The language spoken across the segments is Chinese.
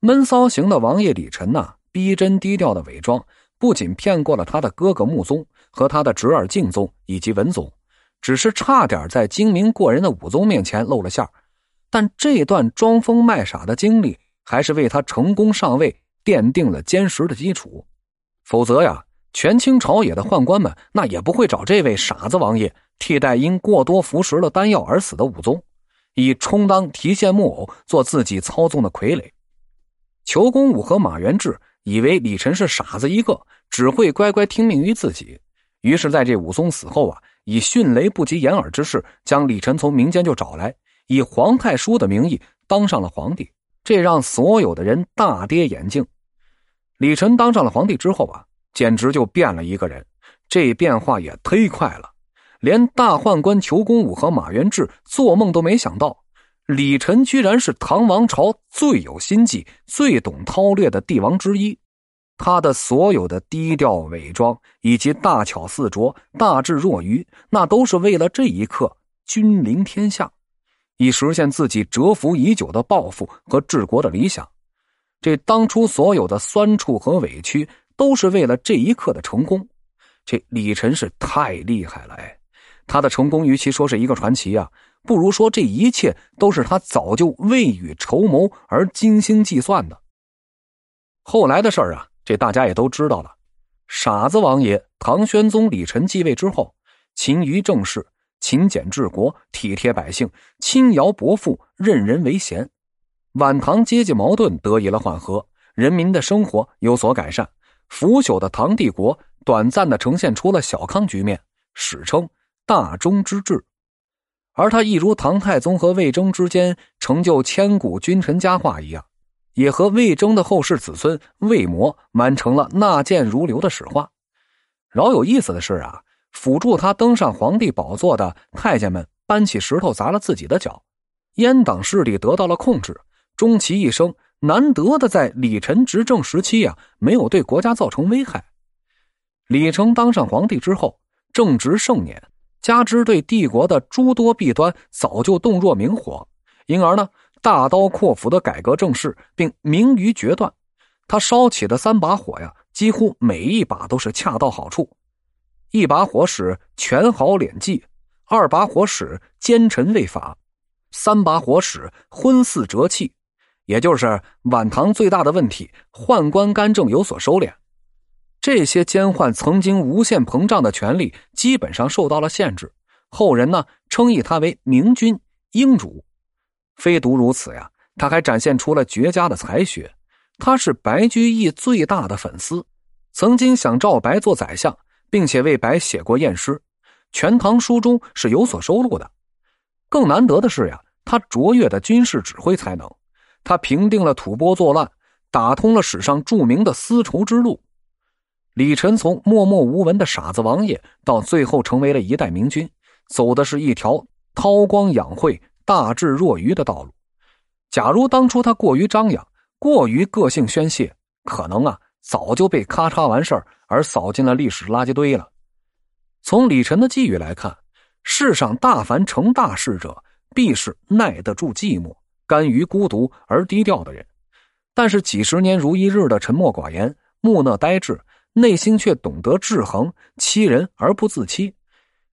闷骚型的王爷李晨呐，逼真低调的伪装，不仅骗过了他的哥哥穆宗和他的侄儿敬宗以及文宗，只是差点在精明过人的武宗面前露了馅但这段装疯卖傻的经历，还是为他成功上位奠定了坚实的基础。否则呀，权倾朝野的宦官们那也不会找这位傻子王爷替代因过多服食了丹药而死的武宗，以充当提线木偶，做自己操纵的傀儡。裘公武和马元志以为李晨是傻子一个，只会乖乖听命于自己，于是在这武松死后啊，以迅雷不及掩耳之势将李晨从民间就找来，以皇太叔的名义当上了皇帝，这让所有的人大跌眼镜。李晨当上了皇帝之后啊，简直就变了一个人，这变化也忒快了，连大宦官裘公武和马元志做梦都没想到。李晨居然是唐王朝最有心计、最懂韬略的帝王之一，他的所有的低调伪装以及大巧似拙、大智若愚，那都是为了这一刻君临天下，以实现自己蛰伏已久的抱负和治国的理想。这当初所有的酸楚和委屈，都是为了这一刻的成功。这李晨是太厉害了，哎，他的成功与其说是一个传奇啊。不如说，这一切都是他早就未雨绸缪而精心计算的。后来的事儿啊，这大家也都知道了。傻子王爷唐玄宗李晨继位之后，勤于政事，勤俭治国，体贴百姓，轻徭薄赋，任人唯贤。晚唐阶级矛盾得以了缓和，人民的生活有所改善。腐朽的唐帝国短暂的呈现出了小康局面，史称大忠之治。而他亦如唐太宗和魏征之间成就千古君臣佳话一样，也和魏征的后世子孙魏魔完成了纳谏如流的史话。饶有意思的是啊，辅助他登上皇帝宝座的太监们搬起石头砸了自己的脚，阉党势力得到了控制，终其一生难得的在李晨执政时期啊，没有对国家造成危害。李成当上皇帝之后，正值盛年。加之对帝国的诸多弊端早就洞若明火，因而呢，大刀阔斧的改革政事，并明于决断。他烧起的三把火呀，几乎每一把都是恰到好处。一把火使权豪敛迹，二把火使奸臣畏法，三把火使昏嗣折气。也就是晚唐最大的问题——宦官干政有所收敛。这些奸宦曾经无限膨胀的权力，基本上受到了限制。后人呢称以他为明君英主。非独如此呀，他还展现出了绝佳的才学。他是白居易最大的粉丝，曾经想召白做宰相，并且为白写过宴诗，《全唐书》中是有所收录的。更难得的是呀，他卓越的军事指挥才能，他平定了吐蕃作乱，打通了史上著名的丝绸之路。李晨从默默无闻的傻子王爷，到最后成为了一代明君，走的是一条韬光养晦、大智若愚的道路。假如当初他过于张扬、过于个性宣泄，可能啊早就被咔嚓完事儿而扫进了历史垃圾堆了。从李晨的际遇来看，世上大凡成大事者，必是耐得住寂寞、甘于孤独而低调的人。但是几十年如一日的沉默寡言、木讷呆滞。内心却懂得制衡，欺人而不自欺，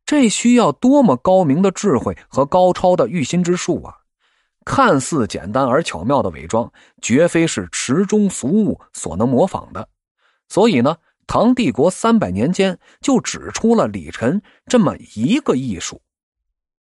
这需要多么高明的智慧和高超的御心之术啊！看似简单而巧妙的伪装，绝非是池中俗物所能模仿的。所以呢，唐帝国三百年间就只出了李晨这么一个艺术。